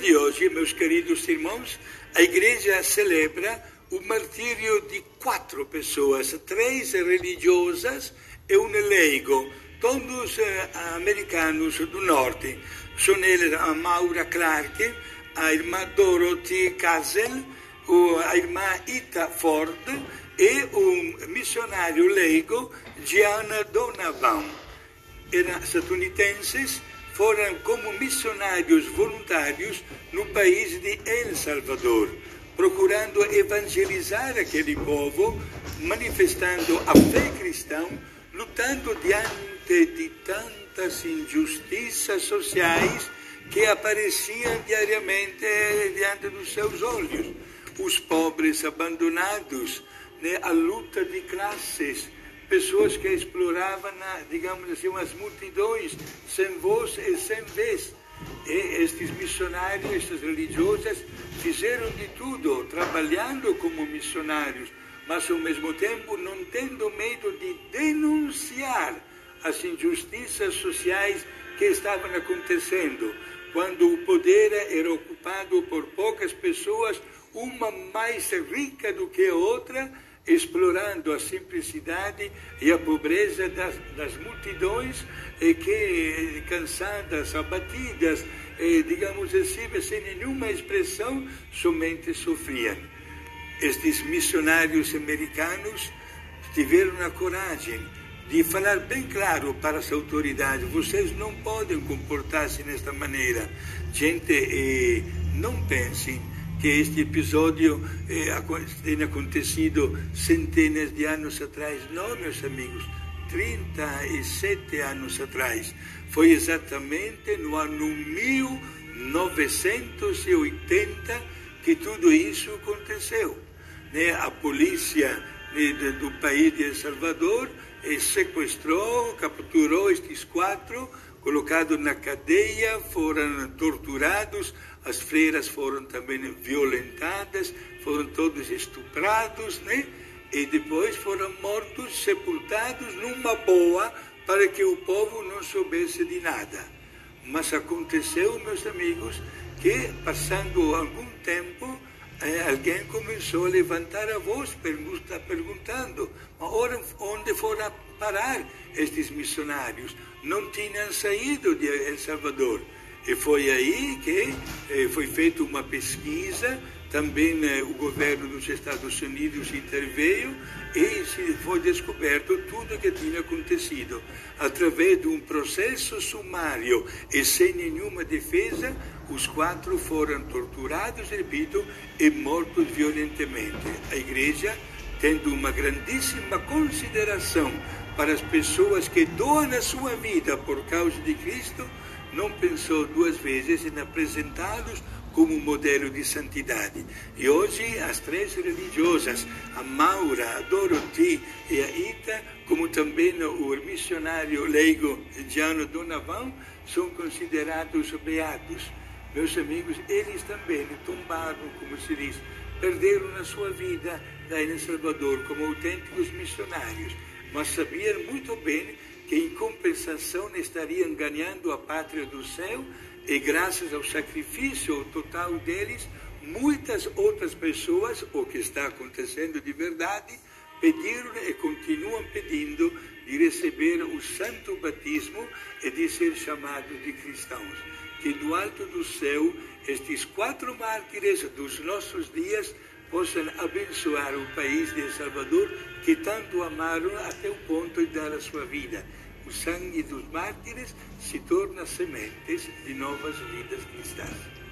De hoje, meus queridos irmãos, a igreja celebra o martírio de quatro pessoas, três religiosas e um leigo, todos eh, americanos do norte. São eles a Maura Clark, a irmã Dorothy Casel, a irmã Ita Ford e o missionário leigo Gianna Donovan. Eram statunitenses, foram como missionários voluntários no país de El Salvador, procurando evangelizar aquele povo, manifestando a fé cristã, lutando diante de tantas injustiças sociais que apareciam diariamente diante dos seus olhos. Os pobres abandonados, né, a luta de classes, pessoas que exploravam, digamos assim, umas multidões sem voz e sem vez. E estes missionários, estas religiosas, fizeram de tudo, trabalhando como missionários, mas ao mesmo tempo não tendo medo de denunciar as injustiças sociais que estavam acontecendo, quando o poder era ocupado por poucas pessoas, uma mais rica do que a outra, explorando a simplicidade e a pobreza das, das multidões e que, cansadas, abatidas, e, digamos assim, sem nenhuma expressão, somente sofriam. Estes missionários americanos tiveram a coragem de falar bem claro para as autoridades: vocês não podem comportar-se desta maneira. Gente, eh, não pensem que este episódio eh, tenha acontecido centenas de anos atrás. Não, meus amigos, 37 anos atrás. Foi exatamente no ano 1980 que tudo isso aconteceu. Né? A polícia né, do país de El Salvador eh, sequestrou, capturou estes quatro, colocados na cadeia, foram torturados, as freiras foram também violentadas, foram todos estuprados, né? E depois foram mortos, sepultados numa boa, para que o povo não soubesse de nada. Mas aconteceu, meus amigos, que passando algum tempo, alguém começou a levantar a voz, pergunta, perguntando: onde foram parar estes missionários? Não tinham saído de El Salvador. E foi aí que eh, foi feita uma pesquisa, também eh, o governo dos Estados Unidos interveio e foi descoberto tudo o que tinha acontecido. Através de um processo sumário e sem nenhuma defesa, os quatro foram torturados, repito, e mortos violentamente. A igreja, tendo uma grandíssima consideração para as pessoas que doam a sua vida por causa de Cristo, não pensou duas vezes em apresentá-los como um modelo de santidade. E hoje as três religiosas, a Maura, a Dorothy e a Ita, como também o missionário leigo Giano Donavan, são considerados beatos. Meus amigos, eles também tombaram, como se diz, perderam na sua vida lá em Salvador como autênticos missionários, mas sabiam muito bem que em compensação estariam ganhando a pátria do céu e graças ao sacrifício total deles, muitas outras pessoas, o que está acontecendo de verdade, pediram e continuam pedindo de receber o santo batismo e de ser chamados de cristãos. Que do alto do céu, estes quatro mártires dos nossos dias possam abençoar o país de El Salvador que tanto amaram até o ponto de dar a sua vida. O sangue dos mártires se torna sementes de novas vidas cristãs.